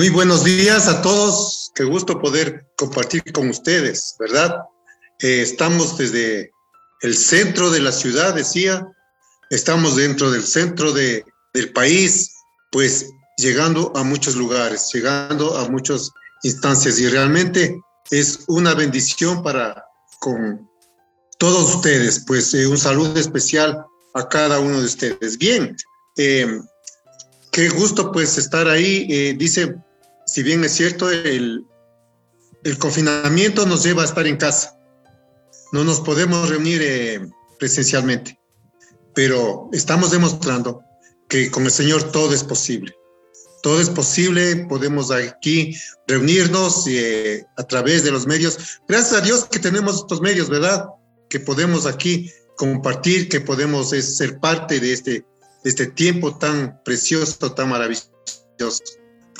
Muy buenos días a todos. Qué gusto poder compartir con ustedes, ¿verdad? Eh, estamos desde el centro de la ciudad, decía. Estamos dentro del centro de, del país, pues llegando a muchos lugares, llegando a muchas instancias y realmente es una bendición para con todos ustedes. Pues eh, un saludo especial a cada uno de ustedes. Bien, eh, qué gusto pues estar ahí. dice si bien es cierto, el, confinamiento nos lleva a estar en casa. No nos podemos reunir eh, presencialmente, pero estamos demostrando que con el Señor todo es posible. Todo es posible, podemos aquí reunirnos eh, a través de los medios. Gracias a Dios que tenemos estos medios, ¿verdad? Que podemos aquí compartir, que podemos eh, ser parte de este, de este tiempo tan precioso, tan maravilloso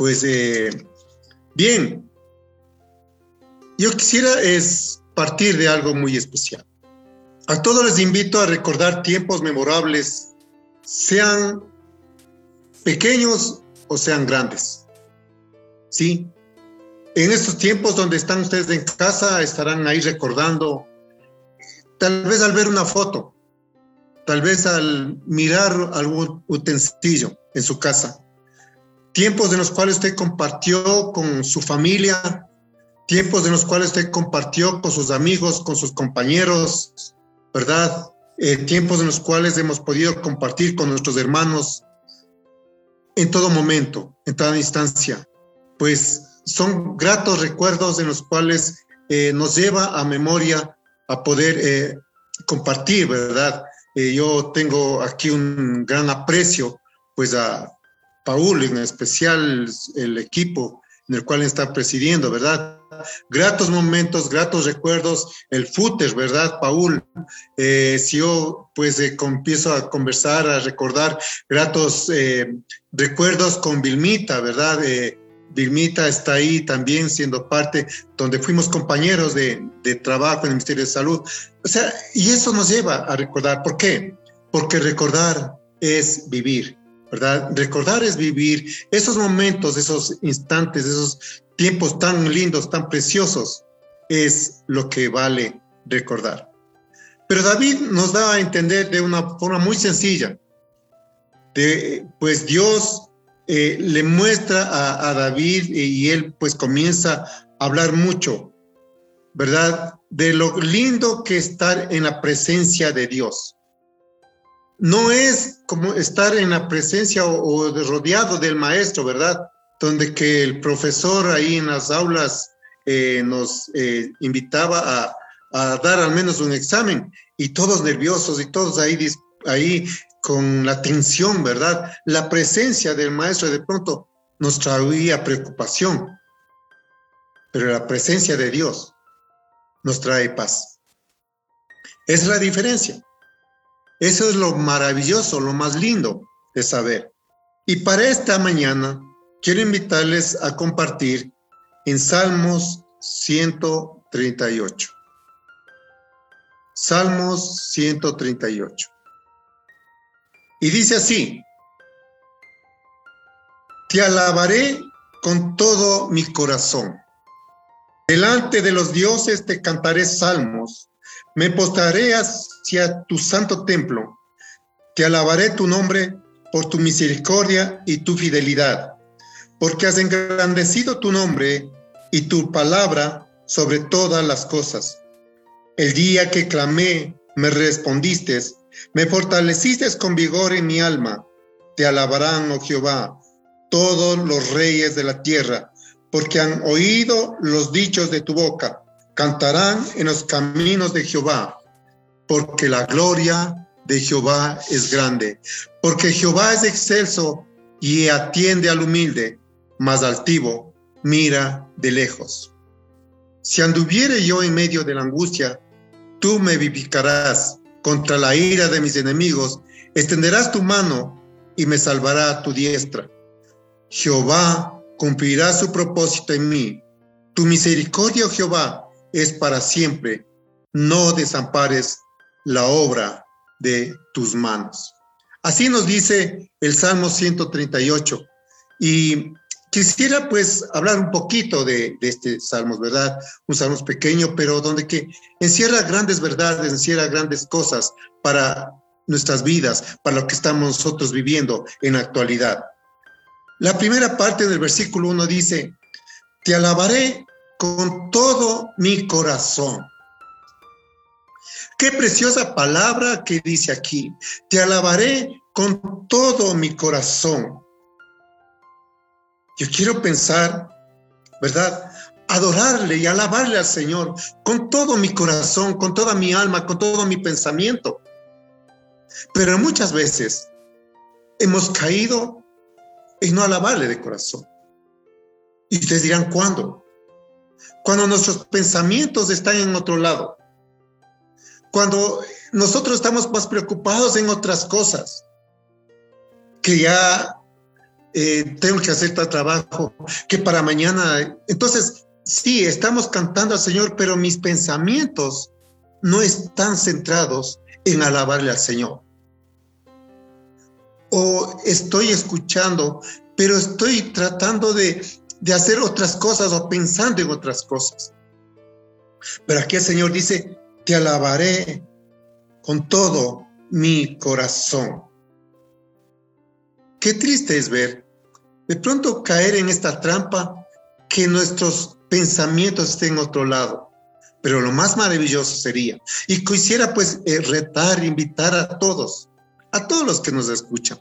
pues eh, bien, yo quisiera es partir de algo muy especial. A todos les invito a recordar tiempos memorables, sean pequeños o sean grandes. ¿Sí? En estos tiempos donde están ustedes en casa, estarán ahí recordando, tal vez al ver una foto, tal vez al mirar algún utensilio en su casa, tiempos en los cuales usted compartió con su familia, tiempos en los cuales usted compartió con sus amigos, con sus compañeros, ¿verdad? Eh, tiempos en los cuales hemos podido compartir con nuestros hermanos en todo momento, en toda instancia. Pues son gratos recuerdos en los cuales eh, nos lleva a memoria a poder eh, compartir, ¿verdad? yo tengo aquí un gran aprecio, pues a, Paul, en especial el equipo en el cual está presidiendo, ¿verdad? Gratos momentos, gratos recuerdos, el footer, ¿verdad, Paul? Eh, si yo pues eh, empiezo a conversar, a recordar gratos eh, recuerdos con Vilmita, ¿verdad? Vilmita está ahí también siendo parte, donde fuimos compañeros de, de trabajo en el Ministerio de Salud. O sea, y eso nos lleva a recordar. ¿Por qué? Porque recordar es vivir. ¿Verdad? Recordar es vivir esos momentos, esos instantes, esos tiempos tan lindos, tan preciosos, es lo que vale recordar. Pero David nos da a entender de una forma muy sencilla, de, pues Dios eh, le muestra a, a David y él pues comienza a hablar mucho, ¿verdad? De lo lindo que estar en la presencia de Dios no es como estar en la presencia o, rodeado del maestro, ¿verdad? Donde que el profesor ahí en las aulas eh, nos eh, invitaba a, dar al menos un examen y todos nerviosos y todos ahí, ahí con la tensión, ¿verdad? La presencia del maestro de pronto nos traía preocupación, pero la presencia de Dios nos trae paz. Es la diferencia. Eso es lo maravilloso, lo más lindo de saber. Y para esta mañana quiero invitarles a compartir en Salmos 138. Salmos 138. Y dice así, te alabaré con todo mi corazón. Delante de los dioses te cantaré salmos me postraré hacia tu santo templo. Te alabaré tu nombre por tu misericordia y tu fidelidad, porque has engrandecido tu nombre y tu palabra sobre todas las cosas. El día que clamé, me respondiste, me fortaleciste con vigor en mi alma. Te alabarán, oh Jehová, todos los reyes de la tierra, porque han oído los dichos de tu boca cantarán en los caminos de Jehová, porque la gloria de Jehová es grande, porque Jehová es excelso y atiende al humilde, mas altivo mira de lejos. Si anduviere yo en medio de la angustia, tú me vivificarás contra la ira de mis enemigos, extenderás tu mano y me salvará tu diestra. Jehová cumplirá su propósito en mí. Tu misericordia, Jehová, es para siempre. No desampares la obra de tus manos. Así nos dice el Salmo 138. Y quisiera pues hablar un poquito de, este Salmos, ¿verdad? Un Salmos pequeño, pero donde que encierra grandes verdades, encierra grandes cosas para nuestras vidas, para lo que estamos nosotros viviendo en la actualidad. La primera parte del versículo 1 dice, te alabaré con todo mi corazón. Qué preciosa palabra que dice aquí. Te alabaré con todo mi corazón. Yo quiero pensar, ¿verdad? Adorarle y alabarle al Señor con todo mi corazón, con toda mi alma, con todo mi pensamiento. Pero muchas veces hemos caído en no alabarle de corazón. Y ustedes dirán, ¿cuándo? Cuando nuestros pensamientos están en otro lado. Cuando nosotros estamos más preocupados en otras cosas. Que ya eh, tengo que hacer tal trabajo, que para mañana. Entonces, sí, estamos cantando al Señor, pero mis pensamientos no están centrados en alabarle al Señor. O estoy escuchando, pero estoy tratando de, de hacer otras cosas o pensando en otras cosas. Pero aquí el Señor dice, te alabaré con todo mi corazón. Qué triste es ver de pronto caer en esta trampa que nuestros pensamientos estén en otro lado. Pero lo más maravilloso sería, y quisiera pues eh, retar, invitar a todos, a todos los que nos escuchan,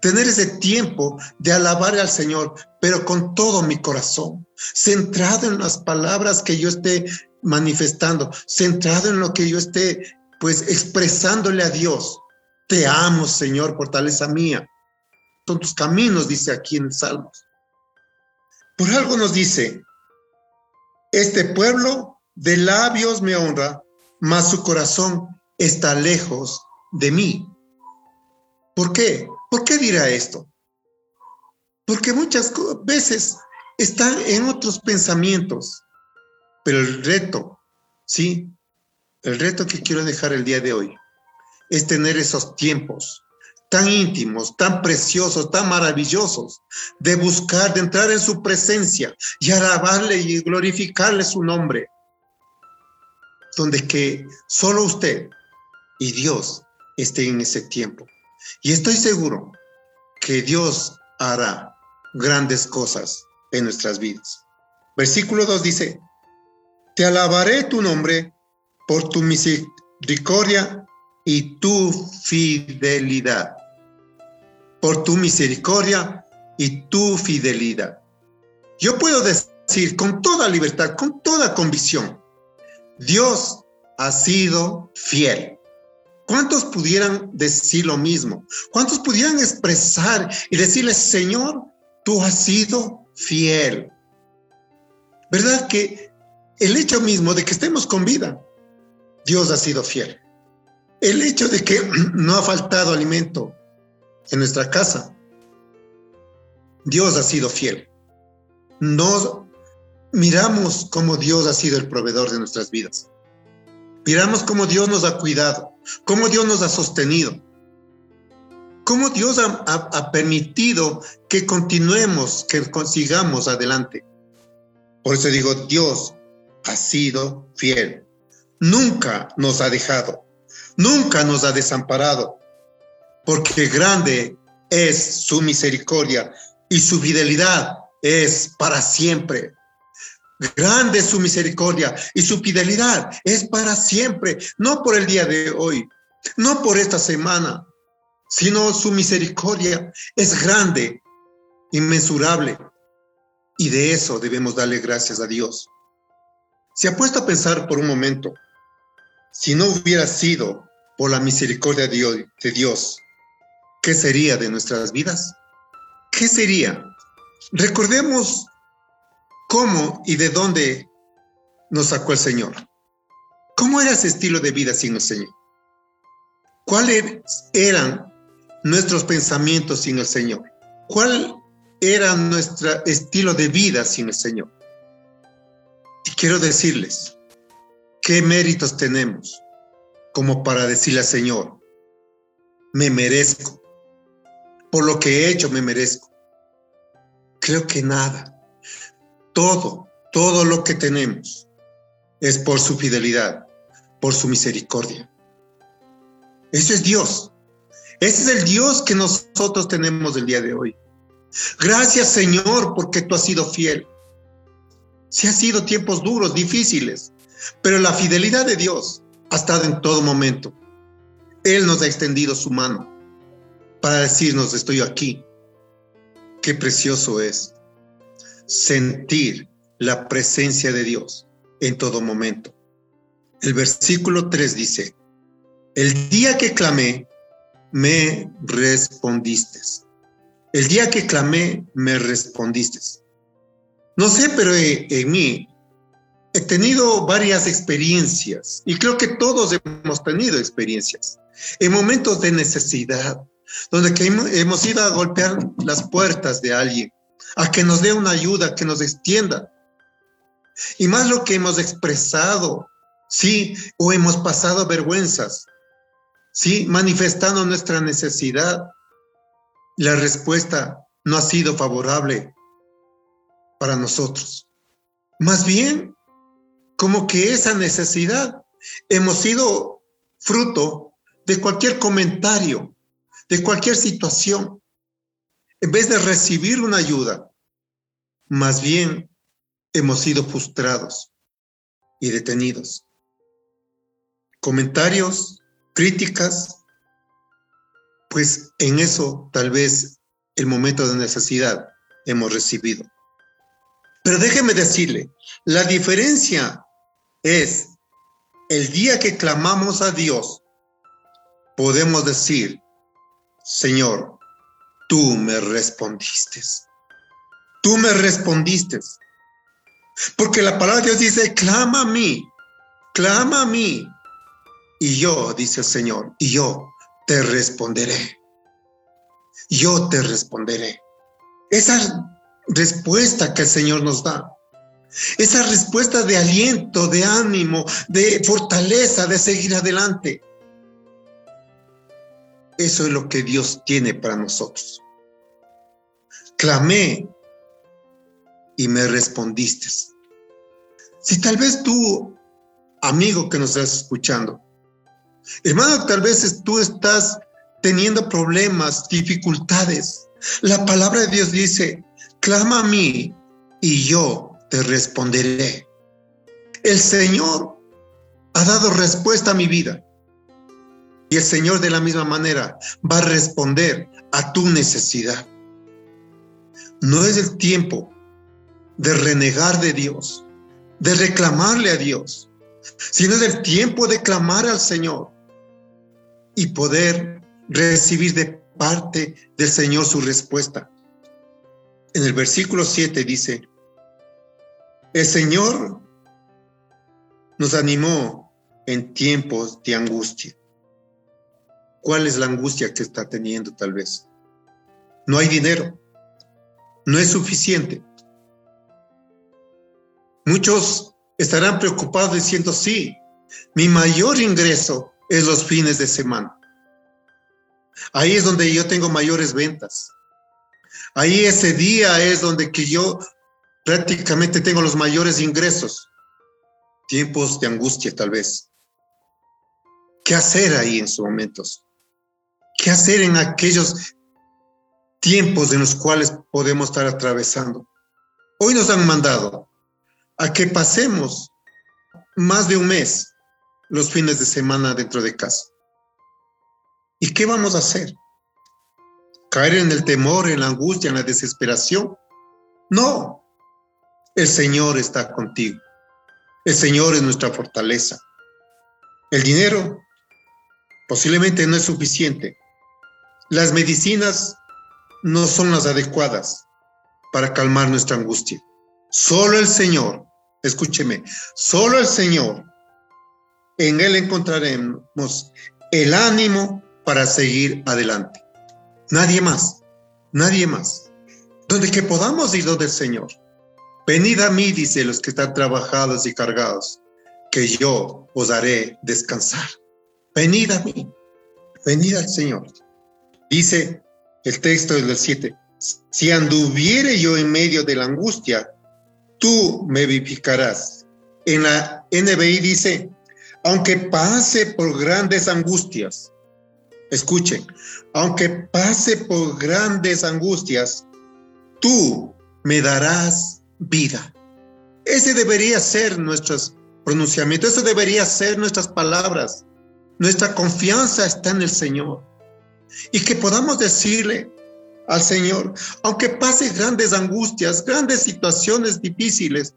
tener ese tiempo de alabar al Señor, pero con todo mi corazón, centrado en las palabras que yo esté manifestando, centrado en lo que yo esté pues expresándole a Dios. Te amo, Señor, fortaleza mía. Son tus caminos, dice aquí en Salmos. Por algo nos dice, este pueblo de labios me honra, mas su corazón está lejos de mí. ¿Por qué? ¿Por qué dirá esto? Porque muchas veces están en otros pensamientos, pero el reto, ¿sí? El reto que quiero dejar el día de hoy es tener esos tiempos tan íntimos, tan preciosos, tan maravillosos, de buscar, de entrar en su presencia y alabarle y glorificarle su nombre, donde que solo usted y Dios estén en ese tiempo. Y estoy seguro que Dios hará grandes cosas en nuestras vidas. Versículo 2 dice, te alabaré tu nombre por tu misericordia y tu fidelidad. Por tu misericordia y tu fidelidad. Yo puedo decir con toda libertad, con toda convicción, Dios ha sido fiel. ¿Cuántos pudieran decir lo mismo? ¿Cuántos pudieran expresar y decirle, Señor, tú has sido fiel? ¿Verdad que el hecho mismo de que estemos con vida, Dios ha sido fiel? El hecho de que no ha faltado alimento en nuestra casa, Dios ha sido fiel. No miramos cómo Dios ha sido el proveedor de nuestras vidas. Miramos cómo Dios nos ha cuidado, cómo Dios nos ha sostenido, cómo Dios ha, permitido que continuemos, que consigamos adelante. Por eso digo, Dios ha sido fiel. Nunca nos ha dejado, nunca nos ha desamparado, porque grande es su misericordia y su fidelidad es para siempre. Grande es su misericordia y su fidelidad es para siempre, no por el día de hoy, no por esta semana, sino su misericordia es grande, inmensurable. Y de eso debemos darle gracias a Dios. Se ha puesto a pensar por un momento, si no hubiera sido por la misericordia de Dios, ¿qué sería de nuestras vidas? ¿Qué sería? Recordemos ¿Cómo y de dónde nos sacó el Señor? ¿Cómo era ese estilo de vida sin el Señor? ¿Cuáles eran nuestros pensamientos sin el Señor? ¿Cuál era nuestro estilo de vida sin el Señor? Y quiero decirles, ¿qué méritos tenemos como para decirle al Señor, me merezco, por lo que he hecho me merezco? Creo que nada. Todo, todo lo que tenemos es por su fidelidad, por su misericordia. Ese es Dios. Ese es el Dios que nosotros tenemos el día de hoy. Gracias Señor porque tú has sido fiel. Sí ha sido tiempos duros, difíciles, pero la fidelidad de Dios ha estado en todo momento. Él nos ha extendido su mano para decirnos, estoy aquí. Qué precioso es sentir la presencia de Dios en todo momento. El versículo 3 dice, el día que clamé, me respondiste. El día que clamé, me respondiste. No sé, pero en mí he tenido varias experiencias y creo que todos hemos tenido experiencias en momentos de necesidad, donde hemos ido a golpear las puertas de alguien, a que nos dé una ayuda, que nos extienda. Y más lo que hemos expresado, sí, o hemos pasado vergüenzas, sí, manifestando nuestra necesidad. La respuesta no ha sido favorable para nosotros. Más bien, como que esa necesidad hemos sido fruto de cualquier comentario, de cualquier situación, en vez de recibir una ayuda, más bien hemos sido frustrados y detenidos. Comentarios, críticas, pues en eso tal vez el momento de necesidad hemos recibido. Pero déjeme decirle, la diferencia es el día que clamamos a Dios, podemos decir, Señor, tú me respondiste. Tú me respondiste. Porque la palabra de Dios dice, clama a mí, clama a mí. Y yo, dice el Señor, y yo te responderé. Yo te responderé. Esa respuesta que el Señor nos da, esa respuesta de aliento, de ánimo, de fortaleza, de seguir adelante, eso es lo que Dios tiene para nosotros. Clamé y me respondiste. Si tal vez tú, amigo que nos estás escuchando, hermano, tal vez tú estás teniendo problemas, dificultades. La palabra de Dios dice, clama a mí y yo te responderé. El Señor ha dado respuesta a mi vida. Y el Señor de la misma manera va a responder a tu necesidad. No es el tiempo de renegar de Dios, de reclamarle a Dios, sino es el tiempo de clamar al Señor y poder recibir de parte del Señor su respuesta. En el versículo 7 dice, el Señor nos animó en tiempos de angustia ¿Cuál es la angustia que está teniendo tal vez? No hay dinero. No es suficiente. Muchos estarán preocupados diciendo, sí, mi mayor ingreso es los fines de semana. Ahí es donde yo tengo mayores ventas. Ahí ese día es donde que yo prácticamente tengo los mayores ingresos. Tiempos de angustia tal vez. ¿Qué hacer ahí en sus momentos? ¿Qué hacer en aquellos tiempos en los cuales podemos estar atravesando? Hoy nos han mandado a que pasemos más de un mes los fines de semana dentro de casa. ¿Y qué vamos a hacer? ¿Caer en el temor, en la angustia, en la desesperación? No, el Señor está contigo. El Señor es nuestra fortaleza. El dinero posiblemente no es suficiente, las medicinas no son las adecuadas para calmar nuestra angustia. Solo el Señor, escúcheme, solo el Señor, en Él encontraremos el ánimo para seguir adelante. Nadie más, nadie más. Donde que podamos ir donde el Señor. Venid a mí, dice los que están trabajados y cargados, que yo os haré descansar. Venid a mí, venid al Señor. Dice el texto del 7, Si anduviere yo en medio de la angustia, tú me vivificarás. En la NBI dice, aunque pase por grandes angustias, escuchen, aunque pase por grandes angustias, tú me darás vida. Ese debería ser nuestros pronunciamientos, eso debería ser nuestras palabras. Nuestra confianza está en el Señor. Y que podamos decirle al Señor, aunque pase grandes angustias, grandes situaciones difíciles,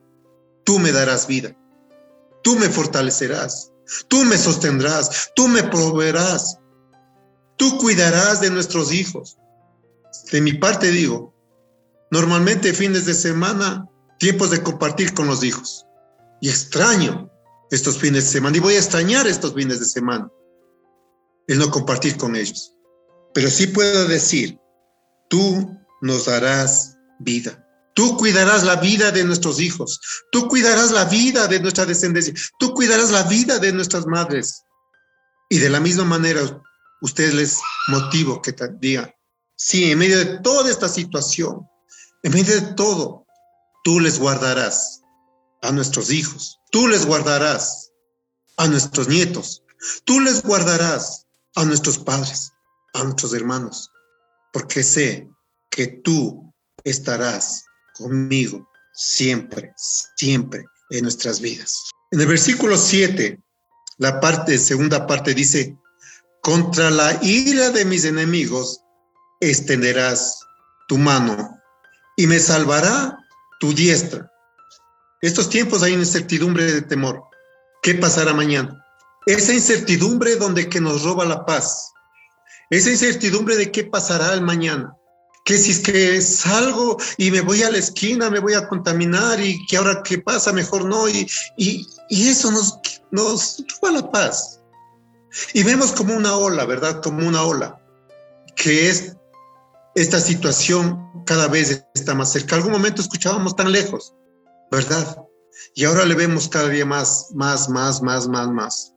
tú me darás vida. Tú me fortalecerás. Tú me sostendrás. Tú me proveerás. Tú cuidarás de nuestros hijos. De mi parte digo, normalmente fines de semana, tiempos de compartir con los hijos. Y extraño estos fines de semana y voy a extrañar estos fines de semana el no compartir con ellos. Pero sí puedo decir, tú nos darás vida. Tú cuidarás la vida de nuestros hijos. Tú cuidarás la vida de nuestra descendencia. Tú cuidarás la vida de nuestras madres. Y de la misma manera, ustedes les motivo que digan, sí, en medio de toda esta situación, en medio de todo, tú les guardarás a nuestros hijos. Tú les guardarás a nuestros nietos. Tú les guardarás a nuestros padres, a nuestros hermanos, porque sé que tú estarás conmigo siempre, siempre en nuestras vidas. En el versículo 7, la parte, segunda parte dice, contra la ira de mis enemigos extenderás tu mano y me salvará tu diestra. Estos tiempos hay incertidumbre de temor. ¿Qué pasará mañana? Esa incertidumbre donde que nos roba la paz. Esa incertidumbre de qué pasará el mañana. Que si es que salgo y me voy a la esquina, me voy a contaminar y que ahora qué pasa, mejor no. Y, y, eso nos, nos roba la paz. Y vemos como una ola, ¿verdad? Como una ola, que es esta situación cada vez está más cerca. Algún momento escuchábamos tan lejos, ¿verdad? Y ahora le vemos cada día más, más, más, más, más, más.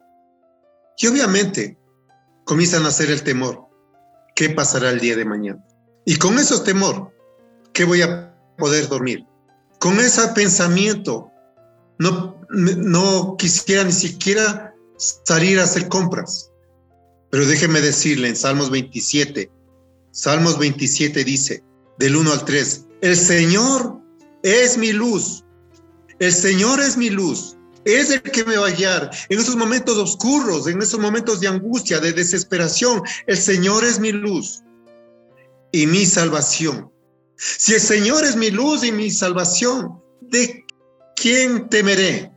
Y obviamente comienzan a hacer el temor. ¿Qué pasará el día de mañana? Y con ese temor, ¿qué voy a poder dormir? Con ese pensamiento, no, no quisiera ni siquiera salir a hacer compras. Pero déjeme decirle en Salmos 27, Salmos 27 dice, del 1 al 3, el Señor es mi luz, el Señor es mi luz, es el que me va a guiar en esos momentos oscuros, en esos momentos de angustia, de desesperación. El Señor es mi luz y mi salvación. Si el Señor es mi luz y mi salvación, ¿de quién temeré?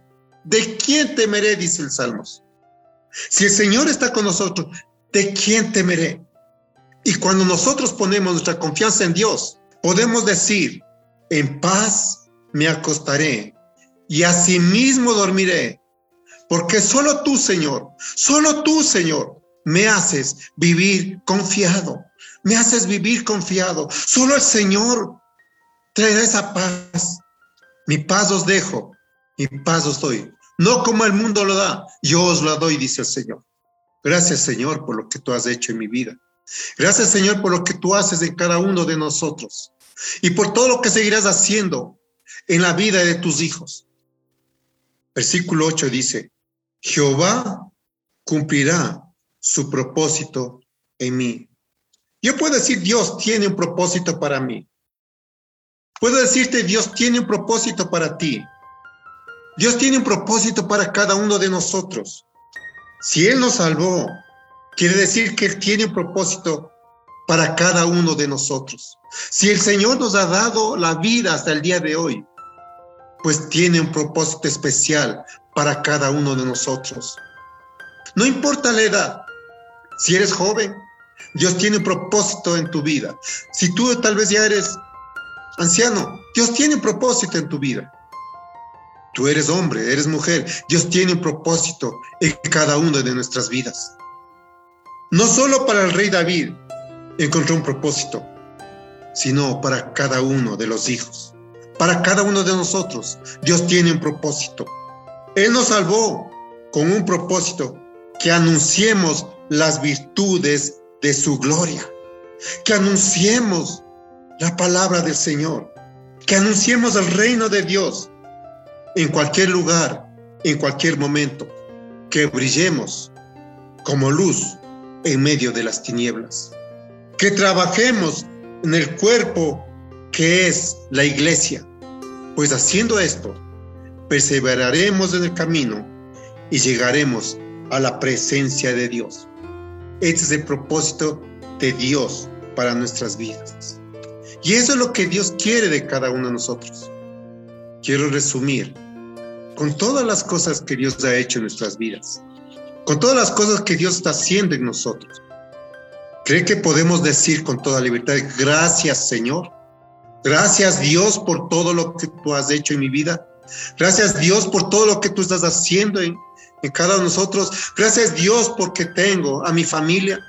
¿De quién temeré? Dice el Salmos. Si el Señor está con nosotros, ¿de quién temeré? Y cuando nosotros ponemos nuestra confianza en Dios, podemos decir, en paz me acostaré y asimismo dormiré, porque solo tú, Señor, solo tú, Señor, me haces vivir confiado, me haces vivir confiado. Solo el Señor traerá esa paz. Mi paz os dejo, mi paz os doy. No como el mundo lo da, yo os la doy, dice el Señor. Gracias, Señor, por lo que tú has hecho en mi vida. Gracias, Señor, por lo que tú haces en cada uno de nosotros y por todo lo que seguirás haciendo en la vida de tus hijos. Versículo 8 dice, Jehová cumplirá su propósito en mí. Yo puedo decir, Dios tiene un propósito para mí. Puedo decirte, Dios tiene un propósito para ti. Dios tiene un propósito para cada uno de nosotros. Si Él nos salvó, quiere decir que Él tiene un propósito para cada uno de nosotros. Si el Señor nos ha dado la vida hasta el día de hoy, pues tiene un propósito especial para cada uno de nosotros. No importa la edad, si eres joven, Dios tiene un propósito en tu vida. Si tú tal vez ya eres anciano, Dios tiene un propósito en tu vida. Tú eres hombre, eres mujer, Dios tiene un propósito en cada una de nuestras vidas. No solo para el rey David encontró un propósito, sino para cada uno de los hijos para cada uno de nosotros. Dios tiene un propósito. Él nos salvó con un propósito, que anunciemos las virtudes de su gloria, que anunciemos la palabra del Señor, que anunciemos el reino de Dios en cualquier lugar, en cualquier momento, que brillemos como luz en medio de las tinieblas, que trabajemos en el cuerpo que es la iglesia, pues haciendo esto, perseveraremos en el camino y llegaremos a la presencia de Dios. Este es el propósito de Dios para nuestras vidas. Y eso es lo que Dios quiere de cada uno de nosotros. Quiero resumir con todas las cosas que Dios ha hecho en nuestras vidas, con todas las cosas que Dios está haciendo en nosotros. ¿Cree que podemos decir con toda libertad, gracias Señor? Gracias Dios por todo lo que tú has hecho en mi vida. Gracias Dios por todo lo que tú estás haciendo en, en cada uno de nosotros. Gracias Dios porque tengo a mi familia.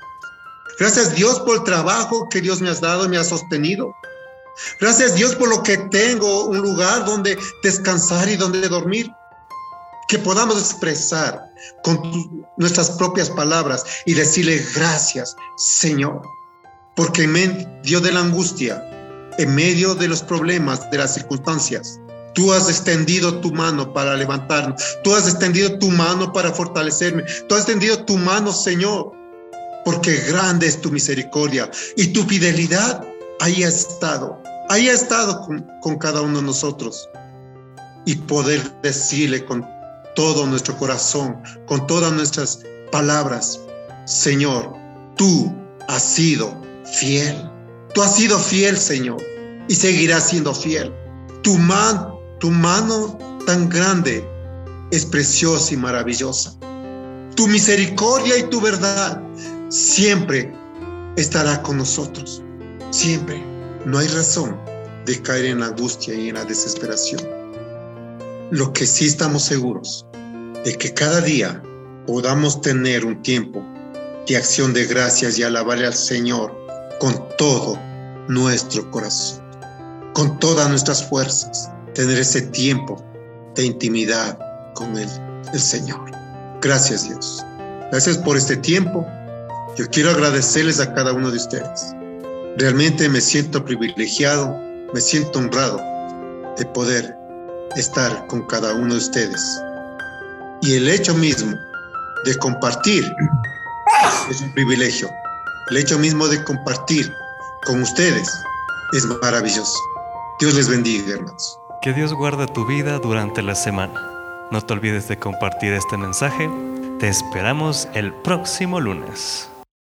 Gracias Dios por el trabajo que Dios me has dado y me ha sostenido. Gracias Dios por lo que tengo, un lugar donde descansar y donde dormir. Que podamos expresar con nuestras propias palabras y decirle gracias, Señor, porque en medio de la angustia, en medio de los problemas, de las circunstancias, tú has extendido tu mano para levantarnos, tú has extendido tu mano para fortalecerme, tú has extendido tu mano, Señor, porque grande es tu misericordia y tu fidelidad ahí ha estado, ahí ha estado con, cada uno de nosotros. Y poder decirle con todo nuestro corazón, con todas nuestras palabras, Señor, tú has sido fiel. Tú has sido fiel, Señor, y seguirás siendo fiel. Tu, man, tu mano tan grande es preciosa y maravillosa. Tu misericordia y tu verdad siempre estará con nosotros. Siempre. No hay razón de caer en la angustia y en la desesperación. Lo que sí estamos seguros de que cada día podamos tener un tiempo de acción de gracias y alabarle al Señor con todo nuestro corazón, con todas nuestras fuerzas, tener ese tiempo de intimidad con el, el Señor. Gracias Dios. Gracias por este tiempo. Yo quiero agradecerles a cada uno de ustedes. Realmente me siento privilegiado, me siento honrado de poder estar con cada uno de ustedes. Y el hecho mismo de compartir es un privilegio. El hecho mismo de compartir con ustedes es maravilloso. Dios les bendiga, hermanos. Que Dios guarde tu vida durante la semana. No te olvides de compartir este mensaje. Te esperamos el próximo lunes.